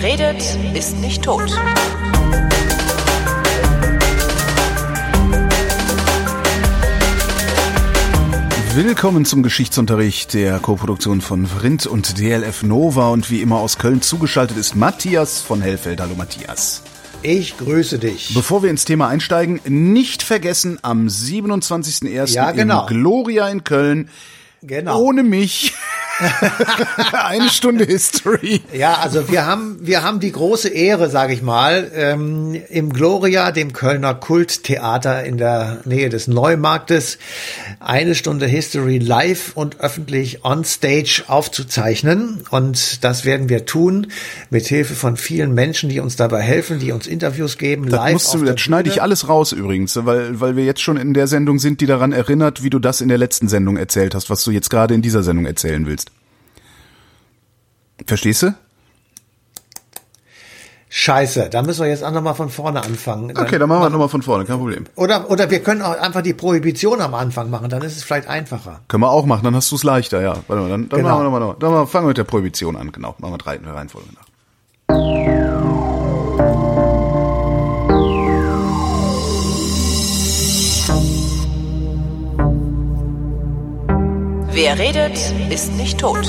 Wer redet, ist nicht tot. Willkommen zum Geschichtsunterricht der Koproduktion von Vrindt und DLF Nova und wie immer aus Köln zugeschaltet ist Matthias von Hellfeld. Hallo Matthias. Ich grüße dich. Bevor wir ins Thema einsteigen, nicht vergessen, am 27.01. Ja, genau. im Gloria in Köln, Genau. ohne mich, eine Stunde History. Ja, also wir haben wir haben die große Ehre, sage ich mal, ähm, im Gloria, dem Kölner Kulttheater in der Nähe des Neumarktes, eine Stunde History live und öffentlich on Stage aufzuzeichnen. Und das werden wir tun mit Hilfe von vielen Menschen, die uns dabei helfen, die uns Interviews geben. Das, live musst du, das schneide ich Bühne. alles raus übrigens, weil, weil wir jetzt schon in der Sendung sind, die daran erinnert, wie du das in der letzten Sendung erzählt hast, was du jetzt gerade in dieser Sendung erzählen willst. Verstehst du? Scheiße, da müssen wir jetzt auch nochmal von vorne anfangen. Okay, dann machen wir nochmal von vorne, kein Problem. Oder, oder wir können auch einfach die Prohibition am Anfang machen, dann ist es vielleicht einfacher. Können wir auch machen, dann hast du es leichter, ja. Warte mal, dann, dann Genau. machen wir nochmal, noch- dann fangen wir mit der Prohibition an, genau. Machen wir drei in der Reihenfolge nach. Wer redet, ist nicht tot.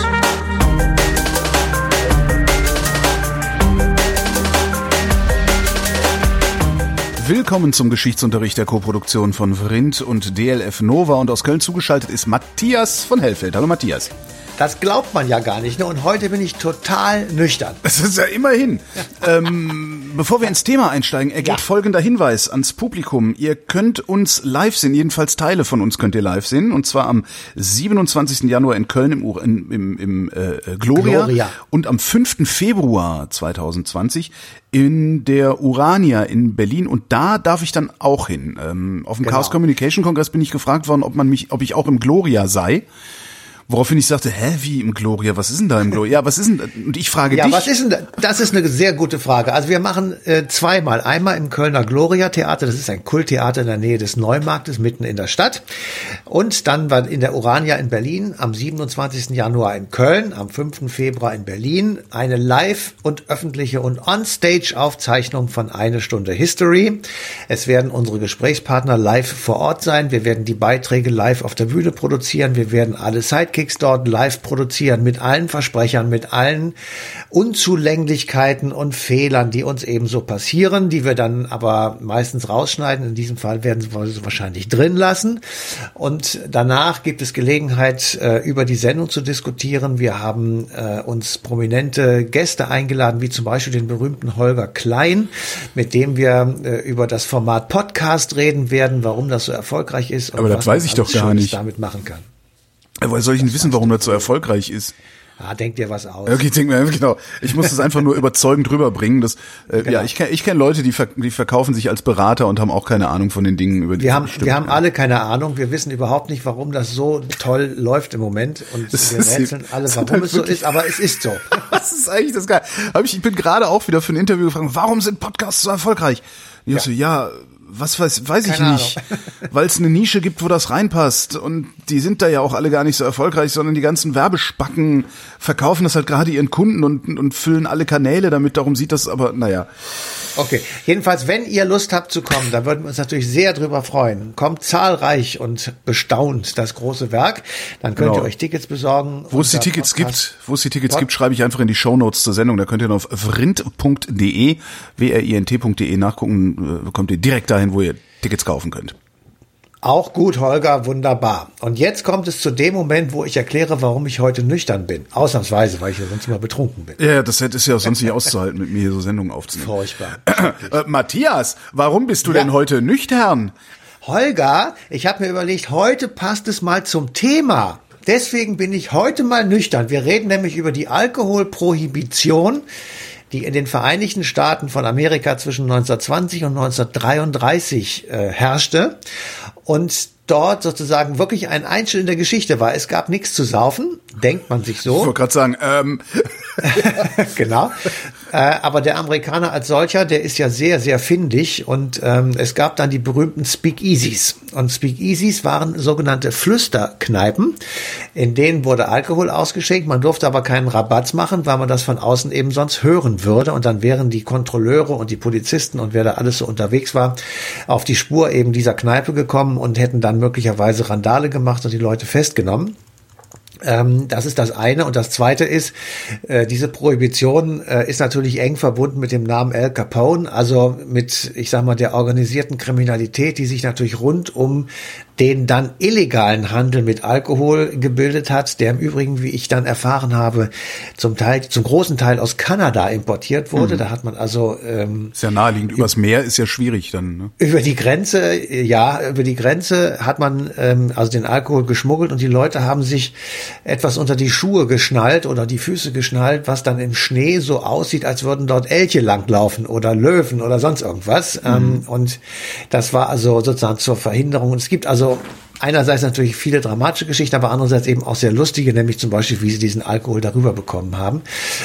Willkommen zum Geschichtsunterricht der Koproduktion von Vrindt und DLF Nova und aus Köln zugeschaltet ist Matthias von Hellfeld. Hallo Matthias. Das glaubt man ja gar nicht. Ne? Und heute bin ich total nüchtern. Das ist ja immerhin. ähm, bevor wir ins Thema einsteigen, ergeht Ja. folgender Hinweis ans Publikum. Ihr könnt uns live sehen, jedenfalls Teile von uns könnt ihr live sehen, und zwar am 27. Januar in Köln im, im, im, im äh, Gloria, Gloria. und am 5. Februar 2020 in der Urania in Berlin und da darf ich dann auch hin. Ähm, auf dem Genau. Chaos Communication Kongress bin ich gefragt worden, ob man mich, ob ich auch im Gloria sei. Woraufhin ich sagte, hä, wie im Gloria? Was ist denn da im Gloria? Ja, was ist denn? Und ich frage Ja, dich. was ist denn da? Das ist eine sehr gute Frage. Also wir machen äh, zweimal. Einmal im Kölner Gloria Theater. Das ist ein Kulttheater in der Nähe des Neumarktes, mitten in der Stadt. Und dann war in der Urania in Berlin am 27. Januar in Köln, am 5. Februar in Berlin eine live und öffentliche und On-Stage-Aufzeichnung von Eine Stunde History. Es werden unsere Gesprächspartner live vor Ort sein. Wir werden die Beiträge live auf der Bühne produzieren. Wir werden alle Sidekicks dort live produzieren mit allen Versprechern, mit allen Unzulänglichkeiten und Fehlern, die uns eben so passieren, die wir dann aber meistens rausschneiden. In diesem Fall werden sie wahrscheinlich drin lassen. Und danach gibt es Gelegenheit, äh, über die Sendung zu diskutieren. Wir haben äh, uns prominente Gäste eingeladen, wie zum Beispiel den berühmten Holger Klein, mit dem wir äh, über das Format Podcast reden werden, warum das so erfolgreich ist. Und Aber das weiß ich doch gar nicht. damit machen kann. Woher soll ich denn wissen, warum das so erfolgreich ist? Ah, denk dir was aus. Okay, ich denke mir, genau. Ich muss das einfach nur überzeugend rüberbringen. Dass, äh, Genau. Ja, ich kenne ich kenn Leute, die, ver die verkaufen sich als Berater und haben auch keine Ahnung von den Dingen, über die Wir haben, wir haben alle keine Ahnung. Wir wissen überhaupt nicht, warum das so toll läuft im Moment. Und Das wir rätseln alle, das warum halt es so ist. Aber es ist so. Was ist eigentlich das geil? Hab ich, ich bin gerade auch wieder für ein Interview gefragt, warum sind Podcasts so erfolgreich? Und ich so, ja, was weiß, weiß ich Keine nicht. Weil es eine Nische gibt, wo das reinpasst. Und die sind da ja auch alle gar nicht so erfolgreich, sondern die ganzen Werbespacken verkaufen das halt gerade ihren Kunden und, und füllen alle Kanäle damit. Darum sieht das aber, naja. Okay. Jedenfalls, wenn ihr Lust habt zu kommen, da würden wir uns natürlich sehr drüber freuen. Kommt zahlreich und bestaunt das große Werk. Dann könnt Genau. ihr euch Tickets besorgen. Wo es die Tickets Podcast- gibt, wo es die Tickets Pod- gibt, schreibe ich einfach in die Shownotes zur Sendung. Da könnt ihr dann auf vrind.de, w-r-i-n-t.de nachgucken, äh, kommt ihr direkt dahin, wo ihr Tickets kaufen könnt. Auch gut, Holger, wunderbar. Und jetzt kommt es zu dem Moment, wo ich erkläre, warum ich heute nüchtern bin. Ausnahmsweise, weil ich ja sonst immer betrunken bin. Ja, das hätte- ist ja sonst nicht auszuhalten, mit mir hier so Sendungen aufzunehmen. Furchtbar. Äh, Matthias, warum bist du Ja. denn heute nüchtern? Holger, ich habe mir überlegt, heute passt es mal zum Thema. Deswegen bin ich heute mal nüchtern. Wir reden nämlich über die Alkoholprohibition, die in den Vereinigten Staaten von Amerika zwischen 1920 und 1933 äh, herrschte. Und dort sozusagen wirklich ein Einschnitt in der Geschichte war. Es gab nichts zu saufen, denkt man sich Ich so. wollte gerade sagen, ähm, genau. Äh, aber der Amerikaner als solcher, der ist ja sehr, sehr findig und ähm, es gab dann die berühmten Speakeasies. Und Speakeasies waren sogenannte Flüsterkneipen, in denen wurde Alkohol ausgeschenkt, man durfte aber keinen Rabatz machen, weil man das von außen eben sonst hören würde und dann wären die Kontrolleure und die Polizisten und wer da alles so unterwegs war, auf die Spur eben dieser Kneipe gekommen und hätten dann möglicherweise Randale gemacht und die Leute festgenommen. Ähm, das ist das eine. Und das zweite ist, äh, diese Prohibition äh, ist natürlich eng verbunden mit dem Namen Al Capone, also mit, ich sag mal, der organisierten Kriminalität, die sich natürlich rund um den dann illegalen Handel mit Alkohol gebildet hat, der im Übrigen, wie ich dann erfahren habe, zum Teil, zum großen Teil aus Kanada importiert wurde. Mhm. Da hat man also ähm, ja naheliegend. Übers Meer ist ja schwierig dann. Ne? Über die Grenze, ja, über die Grenze hat man ähm, also den Alkohol geschmuggelt und die Leute haben sich etwas unter die Schuhe geschnallt oder die Füße geschnallt, was dann im Schnee so aussieht, als würden dort Elche langlaufen oder Löwen oder sonst irgendwas. Mhm. Ähm, und das war also sozusagen zur Verhinderung. Und es gibt also einerseits natürlich viele dramatische Geschichten, aber andererseits eben auch sehr lustige, nämlich zum Beispiel, wie sie diesen Alkohol darüber bekommen haben.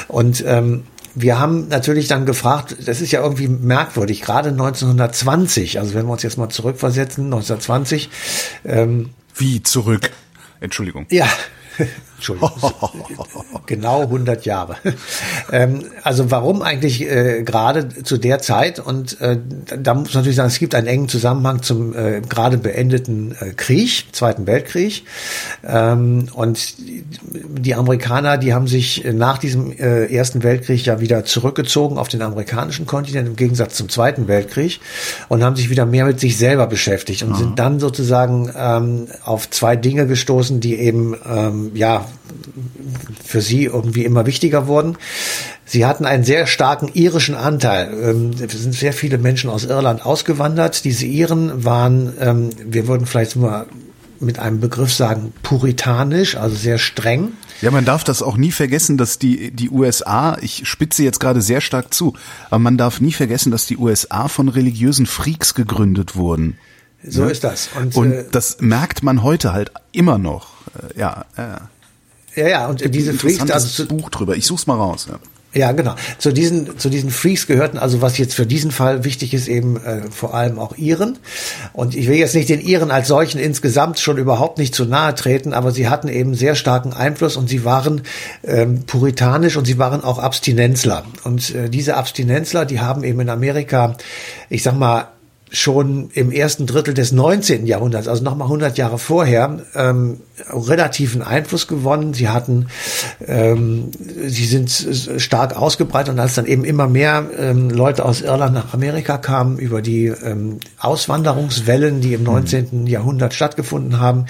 Und ähm, wir haben natürlich dann gefragt, das ist ja irgendwie merkwürdig, gerade 1920, also wenn wir uns jetzt mal zurückversetzen, 1920. Ähm, Wie zurück? Entschuldigung. Ja, Entschuldigung, genau 100 Jahre. ähm, also warum eigentlich äh, gerade zu der Zeit? Und äh, da muss man natürlich sagen, es gibt einen engen Zusammenhang zum äh, gerade beendeten äh, Krieg, Zweiten Weltkrieg. Ähm, und die Amerikaner, die haben sich nach diesem äh, Ersten Weltkrieg ja wieder zurückgezogen auf den amerikanischen Kontinent im Gegensatz zum Zweiten Weltkrieg und haben sich wieder mehr mit sich selber beschäftigt und mhm. sind dann sozusagen ähm, auf zwei Dinge gestoßen, die eben ähm, ja für sie irgendwie immer wichtiger wurden. Sie hatten einen sehr starken irischen Anteil. Ähm, es sind sehr viele Menschen aus Irland ausgewandert. Diese Iren waren, ähm, wir würden vielleicht mal mit einem Begriff sagen, puritanisch, also sehr streng. Ja, man darf das auch nie vergessen, dass die, die USA, ich spitze jetzt gerade sehr stark zu, aber man darf nie vergessen, dass die USA von religiösen Freaks gegründet wurden. So ja? ist das. Und, Und äh, das merkt man heute halt immer noch. Äh, ja, ja. Ja, ja, und diese Freaks, also Buch drüber. Ich such's mal raus. Ja. Ja, genau. Zu diesen, zu diesen Freaks gehörten also, was jetzt für diesen Fall wichtig ist, eben äh, vor allem auch Iren. Und ich will jetzt nicht den Iren als solchen insgesamt schon überhaupt nicht zu nahe treten, aber sie hatten eben sehr starken Einfluss und sie waren ähm, puritanisch und sie waren auch Abstinenzler. Und äh, diese Abstinenzler, die haben eben in Amerika, ich sag mal, schon im ersten Drittel des 19. Jahrhunderts, also nochmal 100 Jahre vorher, ähm, relativen Einfluss gewonnen. Sie hatten, ähm, sie sind stark ausgebreitet und als dann eben immer mehr ähm, Leute aus Irland nach Amerika kamen über die ähm, Auswanderungswellen, die im 19. Mhm. Jahrhundert stattgefunden haben,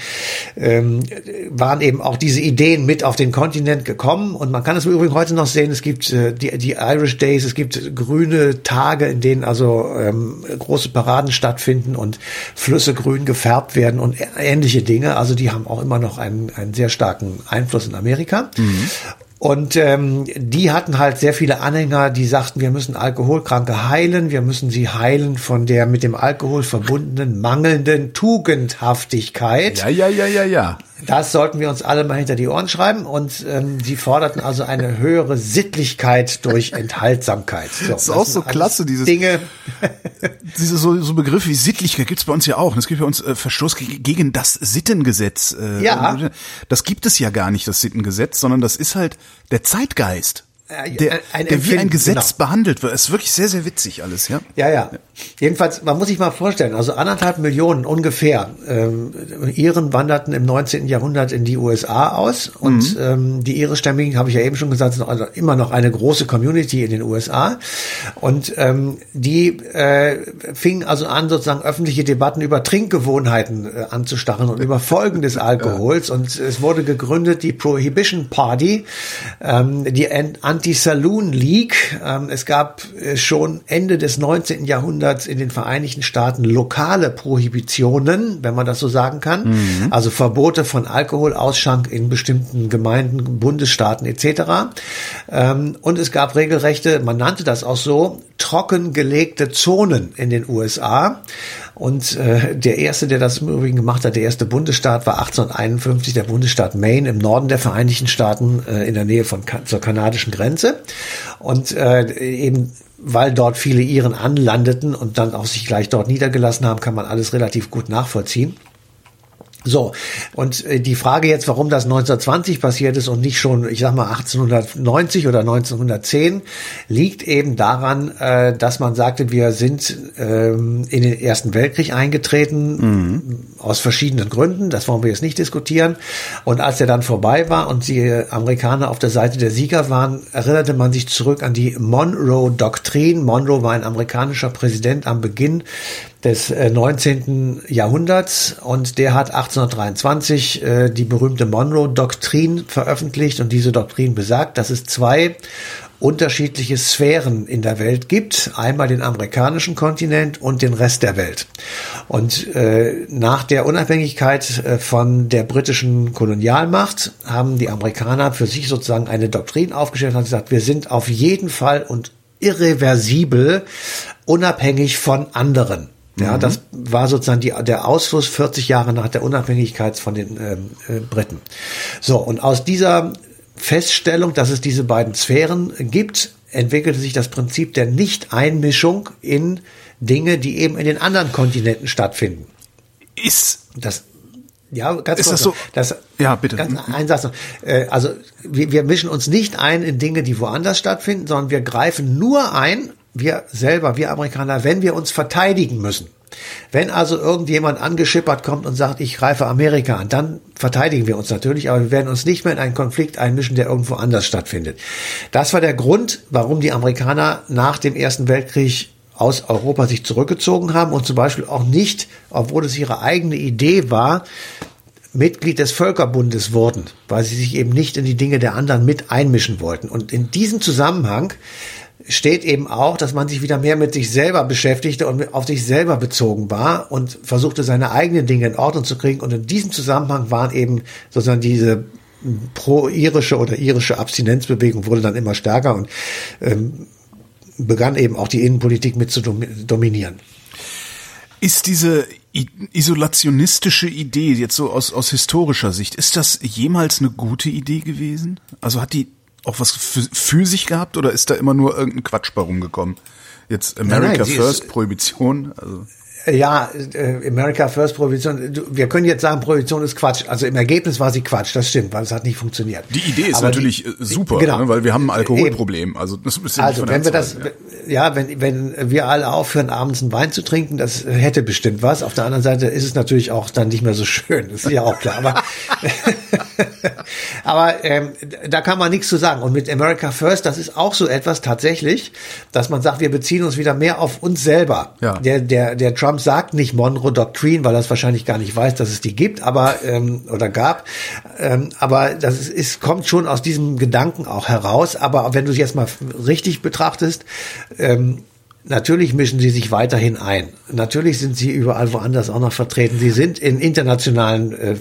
ähm, waren eben auch diese Ideen mit auf den Kontinent gekommen. Und man kann es übrigens heute noch sehen. Es gibt äh, die, die Irish Days, es gibt grüne Tage, in denen also ähm, große Paraden stattfinden und Flüsse grün gefärbt werden und ähnliche Dinge. Also die haben auch immer immer noch einen, einen sehr starken Einfluss in Amerika. Mhm. Und ähm, die hatten halt sehr viele Anhänger, die sagten, wir müssen Alkoholkranke heilen, wir müssen sie heilen von der mit dem Alkohol verbundenen mangelnden Tugendhaftigkeit. Ja, ja, ja, ja, ja. Das sollten wir uns alle mal hinter die Ohren schreiben. Und ähm, sie forderten also eine höhere Sittlichkeit durch Enthaltsamkeit. So, das ist auch so klasse, dieses Dinge. diese so, so Begriffe wie Sittlichkeit gibt's bei uns ja auch. Und es gibt bei uns äh, Verstoß gegen das Sittengesetz. Äh, ja. Das gibt es ja gar nicht, das Sittengesetz, sondern das ist halt der Zeitgeist. Äh, der, ein der wie ein Gesetz genau. behandelt wird. Ist wirklich sehr, sehr witzig alles, ja? Ja, ja. Jedenfalls, man muss sich mal vorstellen, also anderthalb Millionen ungefähr ähm, Iren wanderten im 19. Jahrhundert in die USA aus und mhm. ähm, die irischstämmigen, habe ich ja eben schon gesagt, sind also immer noch eine große Community in den USA und ähm, die äh, fingen also an, sozusagen öffentliche Debatten über Trinkgewohnheiten äh, anzustacheln und über Folgen des Alkohols und es wurde gegründet die Prohibition Party, ähm, die Anti-Saloon League. Ähm, es gab äh, schon Ende des 19. Jahrhunderts in den Vereinigten Staaten lokale Prohibitionen, wenn man das so sagen kann. Mhm. Also Verbote von Alkoholausschank in bestimmten Gemeinden, Bundesstaaten etc. Ähm, und es gab regelrechte, man nannte das auch so, trockengelegte Zonen in den USA Und äh, der erste, der das im Übrigen gemacht hat, der erste Bundesstaat war 1851 der Bundesstaat Maine im Norden der Vereinigten Staaten äh, in der Nähe von zur kanadischen Grenze. Und äh, eben weil dort viele Iren anlandeten und dann auch sich gleich dort niedergelassen haben, kann man alles relativ gut nachvollziehen. So, und äh, die Frage jetzt, warum das 1920 passiert ist und nicht schon, ich sag mal, 1890 oder 1910, liegt eben daran, äh, dass man sagte, wir sind ähm, in den Ersten Weltkrieg eingetreten, mhm. aus verschiedenen Gründen, das wollen wir jetzt nicht diskutieren. Und als er dann vorbei war und die Amerikaner auf der Seite der Sieger waren, erinnerte man sich zurück an die Monroe-Doktrin. Monroe war ein amerikanischer Präsident am Beginn des 19. Äh, Jahrhunderts und der hat 1823 äh, die berühmte Monroe-Doktrin veröffentlicht und diese Doktrin besagt, dass es zwei unterschiedliche Sphären in der Welt gibt. Einmal den amerikanischen Kontinent und den Rest der Welt. Und äh, nach der Unabhängigkeit äh, von der britischen Kolonialmacht haben die Amerikaner für sich sozusagen eine Doktrin aufgestellt und gesagt, wir sind auf jeden Fall und irreversibel unabhängig von anderen. Ja, mhm. das war sozusagen die, der Ausfluss 40 Jahre nach der Unabhängigkeit von den ähm, äh, Briten. So, und aus dieser Feststellung, dass es diese beiden Sphären gibt, entwickelte sich das Prinzip der Nicht-Einmischung in Dinge, die eben in den anderen Kontinenten stattfinden. Ist das ja, ganz ist kurz. Das so? Das, ja, bitte. Ganz ein Satz noch. Äh, also wir, wir mischen uns nicht ein in Dinge, die woanders stattfinden, sondern wir greifen nur ein, wir selber, wir Amerikaner, wenn wir uns verteidigen müssen. Wenn also irgendjemand angeschippert kommt und sagt, ich greife Amerika an, dann verteidigen wir uns natürlich, aber wir werden uns nicht mehr in einen Konflikt einmischen, der irgendwo anders stattfindet. Das war der Grund, warum die Amerikaner nach dem Ersten Weltkrieg aus Europa sich zurückgezogen haben und zum Beispiel auch nicht, obwohl es ihre eigene Idee war, Mitglied des Völkerbundes wurden, weil sie sich eben nicht in die Dinge der anderen mit einmischen wollten. Und in diesem Zusammenhang steht eben auch, dass man sich wieder mehr mit sich selber beschäftigte und auf sich selber bezogen war und versuchte seine eigenen Dinge in Ordnung zu kriegen. Und in diesem Zusammenhang waren eben sozusagen diese pro-irische oder irische Abstinenzbewegung wurde dann immer stärker und ähm, begann eben auch die Innenpolitik mit zu dominieren. Ist diese isolationistische Idee jetzt so aus, aus historischer Sicht, ist das jemals eine gute Idee gewesen? Also hat die auch was für, für sich gehabt oder ist da immer nur irgendein Quatsch bei rumgekommen? Jetzt America nein, nein, First, Prohibition, also. Ja, äh, America First Prohibition. Wir können jetzt sagen, Prohibition ist Quatsch. Also im Ergebnis war sie Quatsch, das stimmt, weil es hat nicht funktioniert. Die Idee ist Aber natürlich die, äh, super, genau. ne, weil wir haben ein Alkoholproblem. Also das ist Also wenn wir das, ja. ja, wenn wenn wir alle aufhören, abends einen Wein zu trinken, das hätte bestimmt was. Auf der anderen Seite ist es natürlich auch dann nicht mehr so schön. Das ist ja auch klar. Aber aber ähm, da kann man nichts zu sagen. Und mit America First, das ist auch so etwas tatsächlich, dass man sagt, wir beziehen uns wieder mehr auf uns selber. Ja. Der der der Trump sagt nicht Monroe Doctrine, weil er es wahrscheinlich gar nicht weiß, dass es die gibt, aber ähm, oder gab. Ähm, aber das ist, ist, kommt schon aus diesem Gedanken auch heraus. Aber wenn du es jetzt mal richtig betrachtest, ähm, Natürlich mischen sie sich weiterhin ein. Natürlich sind sie überall woanders auch noch vertreten. Sie sind in internationalen äh,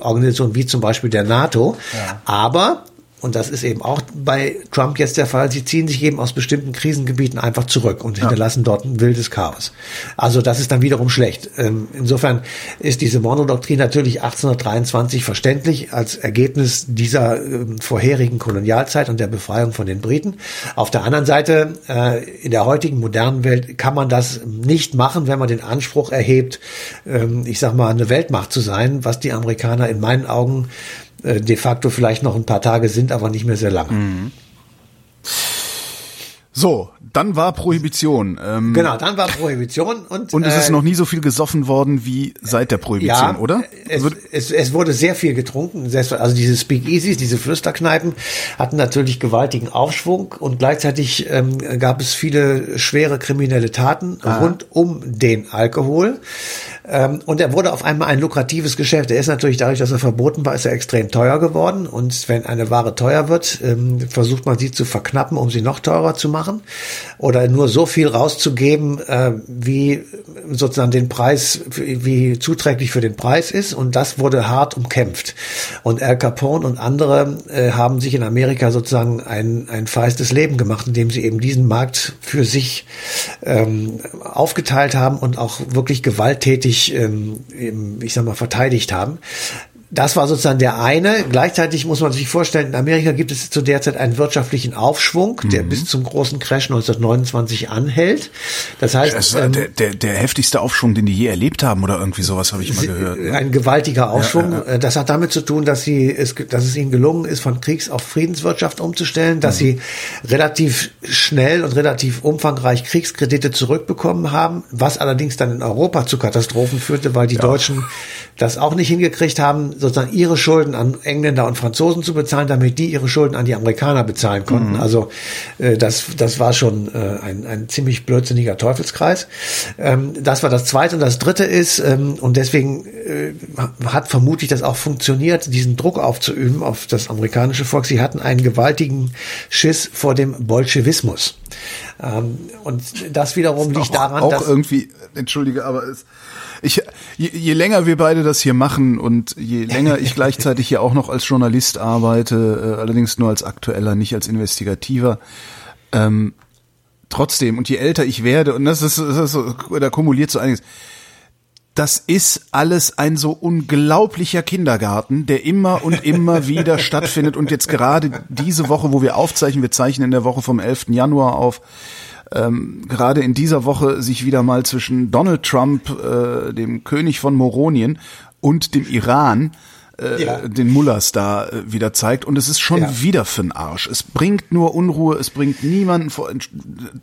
Organisationen wie zum Beispiel der NATO. Ja. Aber und das ist eben auch bei Trump jetzt der Fall, sie ziehen sich eben aus bestimmten Krisengebieten einfach zurück und hinterlassen dort ein wildes Chaos. Also das ist dann wiederum schlecht. Ähm, insofern ist diese Monroe-Doktrin natürlich 1823 verständlich als Ergebnis dieser ähm, vorherigen Kolonialzeit und der Befreiung von den Briten. Auf der anderen Seite, äh, in der heutigen modernen Welt kann man das nicht machen, wenn man den Anspruch erhebt, ähm, ich sag mal, eine Weltmacht zu sein, was die Amerikaner in meinen Augen de facto vielleicht noch ein paar Tage sind, aber nicht mehr sehr lange. Mhm. So, dann war Prohibition. Ähm, genau, dann war Prohibition und und es äh, ist noch nie so viel gesoffen worden wie seit der Prohibition, ja, oder? Es, es, es wurde sehr viel getrunken. Also diese Speakeasies, diese Flüsterkneipen hatten natürlich gewaltigen Aufschwung und gleichzeitig ähm, gab es viele schwere kriminelle Taten Aha. rund um den Alkohol. Ähm, und er wurde auf einmal ein lukratives Geschäft. Er ist natürlich dadurch, dass er verboten war, ist er extrem teuer geworden. Und wenn eine Ware teuer wird, ähm, versucht man sie zu verknappen, um sie noch teurer zu machen. Oder nur so viel rauszugeben, äh, wie sozusagen den Preis, wie zuträglich für den Preis ist. Und das wurde hart umkämpft. Und Al Capone und andere äh, haben sich in Amerika sozusagen ein, ein feistes Leben gemacht, indem sie eben diesen Markt für sich ähm, aufgeteilt haben und auch wirklich gewalttätig, ähm, ich sag mal, verteidigt haben. Das war sozusagen der eine. Gleichzeitig muss man sich vorstellen, in Amerika gibt es zu der Zeit einen wirtschaftlichen Aufschwung, der mhm. bis zum großen Crash 1929 anhält. Das heißt, das ähm, der, der, der heftigste Aufschwung, den die je erlebt haben, oder irgendwie sowas habe ich mal gehört. Ne? Ein gewaltiger Aufschwung. Ja, ja, ja. Das hat damit zu tun, dass sie es, dass es ihnen gelungen ist, von Kriegs- auf Friedenswirtschaft umzustellen, dass mhm. sie relativ schnell und relativ umfangreich Kriegskredite zurückbekommen haben, was allerdings dann in Europa zu Katastrophen führte, weil die Deutschen das auch nicht hingekriegt haben, sozusagen ihre Schulden an Engländer und Franzosen zu bezahlen, damit die ihre Schulden an die Amerikaner bezahlen konnten. Mhm. Also äh, das, das war schon äh, ein, ein ziemlich blödsinniger Teufelskreis. Ähm, das war das Zweite. Und das Dritte ist, ähm, und deswegen äh, hat vermutlich das auch funktioniert, diesen Druck aufzuüben auf das amerikanische Volk. Sie hatten einen gewaltigen Schiss vor dem Bolschewismus. Ähm, und das wiederum liegt daran, auch dass... Auch irgendwie, entschuldige, aber es ich, je, je länger wir beide das hier machen und je länger ich gleichzeitig hier auch noch als Journalist arbeite, äh, allerdings nur als aktueller, nicht als investigativer, ähm, trotzdem, und je älter ich werde, und das ist, das ist so, da kumuliert so einiges, das ist alles ein so unglaublicher Kindergarten, der immer und immer wieder stattfindet. Und jetzt gerade diese Woche, wo wir aufzeichnen, wir zeichnen in der Woche vom 11. Januar auf, ähm, gerade in dieser Woche sich wieder mal zwischen Donald Trump, äh, dem König von Moronien, und dem Iran äh, ja. den Mullers da äh, wieder zeigt und es ist schon ja. wieder für'n Arsch. Es bringt nur Unruhe, es bringt niemanden vor.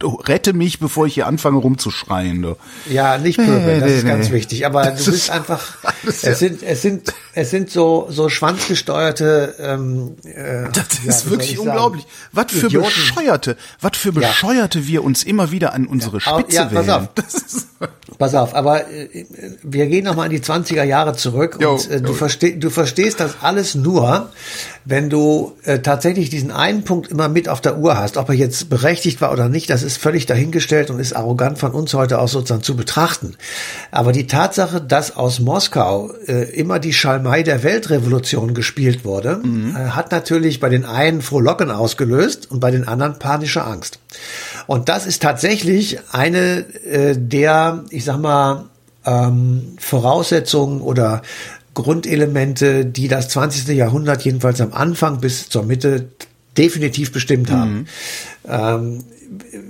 Rette mich, bevor ich hier anfange rumzuschreien. Du. Ja, nicht pöbeln, das ist ganz wichtig. Aber das du bist einfach. Es sind es sind es sind so so schwanzgesteuerte. Ähm, äh, das ist ja, wirklich unglaublich. Was für Idioten. bescheuerte, was für bescheuerte wir uns immer wieder an unsere Spitze ja, pass auf. pass auf, aber äh, wir gehen noch mal in die 20er Jahre zurück jo, und äh, du verstehst du verstehst verstehst das alles nur, wenn du äh, tatsächlich diesen einen Punkt immer mit auf der Uhr hast. Ob er jetzt berechtigt war oder nicht, das ist völlig dahingestellt und ist arrogant von uns heute aus sozusagen zu betrachten. Aber die Tatsache, dass aus Moskau äh, immer die Schalmei der Weltrevolution gespielt wurde, mhm. äh, hat natürlich bei den einen Frohlocken ausgelöst und bei den anderen panische Angst. Und das ist tatsächlich eine äh, der, ich sag mal, ähm, Voraussetzungen oder Grundelemente, die das 20. Jahrhundert jedenfalls am Anfang bis zur Mitte definitiv bestimmt haben. Mhm. Ähm,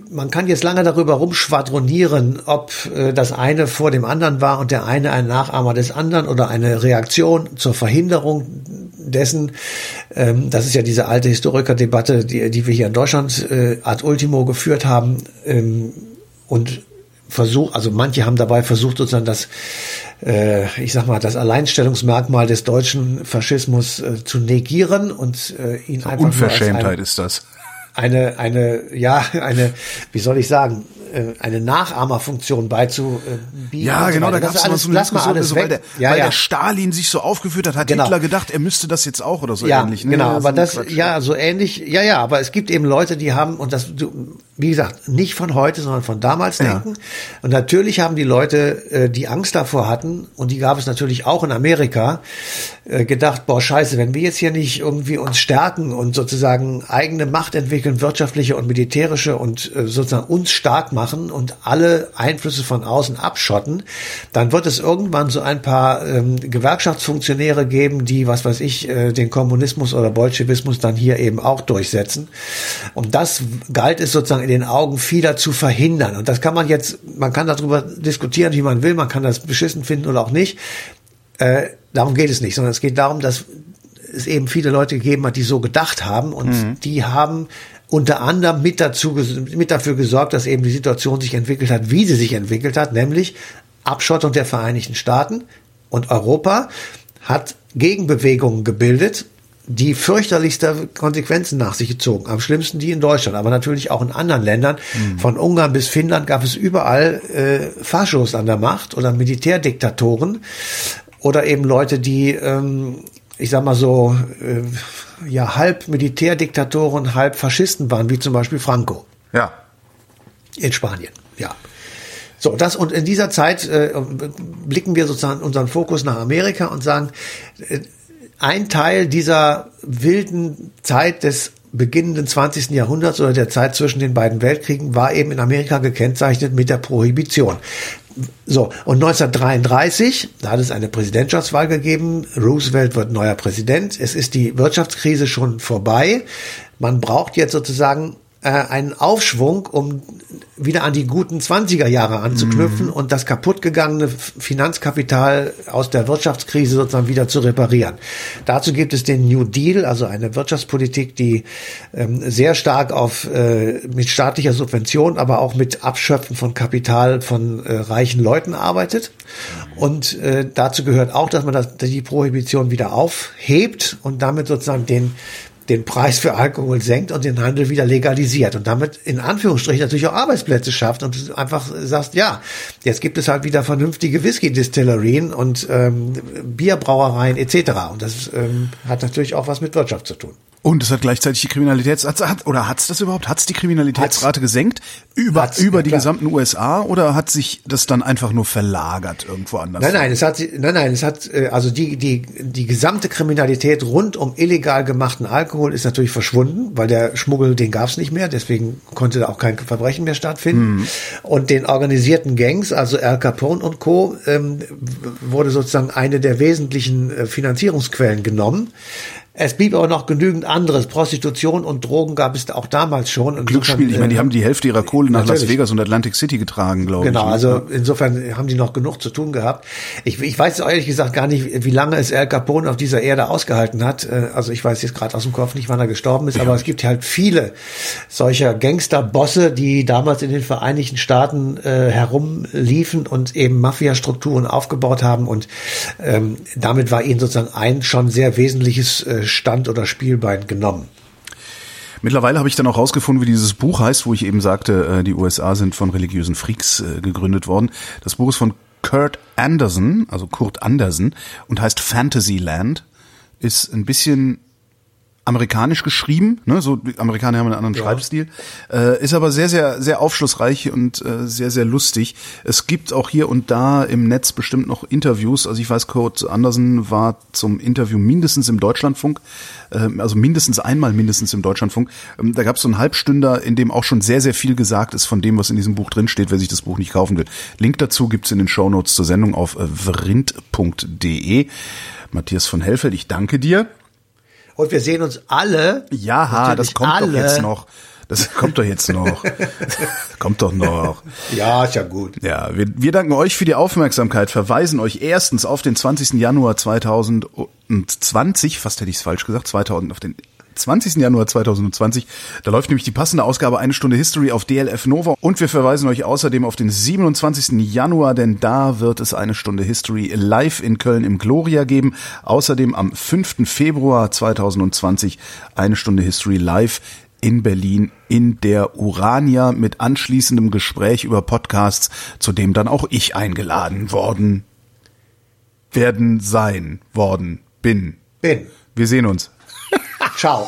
man kann jetzt lange darüber rumschwadronieren, ob äh, das eine vor dem anderen war und der eine ein Nachahmer des anderen oder eine Reaktion zur Verhinderung dessen. Ähm, das ist ja diese alte Historikerdebatte, die, die wir hier in Deutschland äh, ad ultimo geführt haben. Ähm, und versucht, also manche haben dabei versucht, sozusagen das, äh, ich sag mal, das Alleinstellungsmerkmal des deutschen Faschismus äh, zu negieren und äh, ihn so einfach. Unverschämtheit ein, ist das. Eine, eine, ja, eine, wie soll ich sagen, äh, eine Nachahmerfunktion beizubieten. Ja, genau, da gab es mal so eine Diskussion, also, weil, der, ja, weil ja. der Stalin sich so aufgeführt hat, hat genau. Hitler gedacht, er müsste das jetzt auch oder so ja, ähnlich. Ne? Genau, aber das, Quatsch. ja, so ähnlich, ja, ja, aber es gibt eben Leute, die haben, und das, wie gesagt, nicht von heute, sondern von damals ja. denken. Und natürlich haben die Leute, äh, die Angst davor hatten, und die gab es natürlich auch in Amerika, äh, gedacht, boah, scheiße, wenn wir jetzt hier nicht irgendwie uns stärken und sozusagen eigene Macht entwickeln, wirtschaftliche und militärische und sozusagen uns stark machen, machen und alle Einflüsse von außen abschotten, dann wird es irgendwann so ein paar ähm, Gewerkschaftsfunktionäre geben, die, was weiß ich, äh, den Kommunismus oder Bolschewismus dann hier eben auch durchsetzen. Und das galt es sozusagen in den Augen vieler zu verhindern. Und das kann man jetzt, man kann darüber diskutieren, wie man will, man kann das beschissen finden oder auch nicht. Äh, darum geht es nicht, sondern es geht darum, dass es eben viele Leute gegeben hat, die so gedacht haben und mhm. die haben unter anderem mit dazu, mit dafür gesorgt, dass eben die Situation sich entwickelt hat, wie sie sich entwickelt hat, nämlich Abschottung der Vereinigten Staaten und Europa hat Gegenbewegungen gebildet, die fürchterlichste Konsequenzen nach sich gezogen. Am schlimmsten die in Deutschland, aber natürlich auch in anderen Ländern. Mhm. Von Ungarn bis Finnland gab es überall äh, Faschos an der Macht oder Militärdiktatoren oder eben Leute, die, ähm, ich sag mal so, äh, ja, halb Militärdiktatoren, halb Faschisten waren, wie zum Beispiel Franco. Ja. In Spanien, ja. So, das und in dieser Zeit äh, blicken wir sozusagen unseren Fokus nach Amerika und sagen, äh, ein Teil dieser wilden Zeit des beginnenden 20. Jahrhunderts oder der Zeit zwischen den beiden Weltkriegen war eben in Amerika gekennzeichnet mit der Prohibition. So, und 1933, da hat es eine Präsidentschaftswahl gegeben. Roosevelt wird neuer Präsident. Es ist die Wirtschaftskrise schon vorbei. Man braucht jetzt sozusagen äh, einen Aufschwung, um wieder an die guten 20er Jahre anzuknüpfen mhm. und das kaputtgegangene Finanzkapital aus der Wirtschaftskrise sozusagen wieder zu reparieren. Dazu gibt es den New Deal, also eine Wirtschaftspolitik, die ähm, sehr stark auf äh, mit staatlicher Subvention, aber auch mit Abschöpfen von Kapital von äh, reichen Leuten arbeitet. Und äh, dazu gehört auch, dass man das, die Prohibition wieder aufhebt und damit sozusagen den den Preis für Alkohol senkt und den Handel wieder legalisiert und damit in Anführungsstrichen natürlich auch Arbeitsplätze schafft und einfach sagst, ja, jetzt gibt es halt wieder vernünftige Whisky-Distillerien und ähm, Bierbrauereien etc. Und das ähm, hat natürlich auch was mit Wirtschaft zu tun. Und es hat gleichzeitig die Kriminalitäts hat, oder hat's das überhaupt? Hat's die Kriminalitätsrate hat's, gesenkt über hat's, über ja, die gesamten USA oder hat sich das dann einfach nur verlagert irgendwo anders? Nein, nein, es hat nein, nein, es hat äh, also die die die gesamte Kriminalität rund um illegal gemachten Alkohol ist natürlich verschwunden, weil der Schmuggel den gab's nicht mehr, deswegen konnte da auch kein Verbrechen mehr stattfinden. Mhm. Und den organisierten Gangs, also Al Capone und Co, ähm, wurde sozusagen eine der wesentlichen äh, Finanzierungsquellen genommen. Es blieb aber noch genügend anderes. Prostitution und Drogen gab es auch damals schon. Und Glücksspiel, ich meine, die haben die Hälfte ihrer Kohle nach natürlich. Las Vegas und Atlantic City getragen, glaube genau, ich. Genau, also insofern haben die noch genug zu tun gehabt. Ich, ich weiß ehrlich gesagt gar nicht, wie lange es Al Capone auf dieser Erde ausgehalten hat. Äh, also ich weiß jetzt gerade aus dem Kopf nicht, wann er gestorben ist, ja. aber es gibt halt viele solcher Gangsterbosse, die damals in den Vereinigten Staaten äh, herumliefen und eben Mafiastrukturen aufgebaut haben und ähm, damit war ihnen sozusagen ein schon sehr wesentliches äh, Stand- oder Spielbein genommen. Mittlerweile habe ich dann auch rausgefunden, wie dieses Buch heißt, wo ich eben sagte, äh, die USA sind von religiösen Freaks äh, gegründet worden. Das Buch ist von Kurt Anderson, also Kurt Anderson, und heißt Fantasyland. Ist ein bisschen amerikanisch geschrieben, ne? so die Amerikaner haben einen anderen ja. Schreibstil, äh, ist aber sehr, sehr, sehr aufschlussreich und äh, sehr, sehr lustig. Es gibt auch hier und da im Netz bestimmt noch Interviews. Also ich weiß, Kurt Andersen war zum Interview mindestens im Deutschlandfunk, äh, also mindestens einmal mindestens im Deutschlandfunk. Ähm, da gab es so einen Halbstünder, in dem auch schon sehr, sehr viel gesagt ist von dem, was in diesem Buch drinsteht, wer sich das Buch nicht kaufen will. Link dazu gibt's in den Shownotes zur Sendung auf äh, vrind.de. Matthias von Hellfeld, ich danke dir. Und wir sehen uns alle. Ja, das kommt alle. doch jetzt noch. Das kommt doch jetzt noch. kommt doch noch. Ja, ist ja gut. Ja, wir, wir danken euch für die Aufmerksamkeit, verweisen euch erstens auf den 20. Januar 2020, fast hätte ich es falsch gesagt, 2000, auf den 20. Januar 2020. Da läuft nämlich die passende Ausgabe Eine Stunde History auf DLF Nova. Und wir verweisen euch außerdem auf den 27. Januar, denn da wird es eine Stunde History live in Köln im Gloria geben. Außerdem am 5. Februar 2020 eine Stunde History live in Berlin in der Urania mit anschließendem Gespräch über Podcasts, zu dem dann auch ich eingeladen worden werden sein worden bin. Bin. Wir sehen uns. Ciao.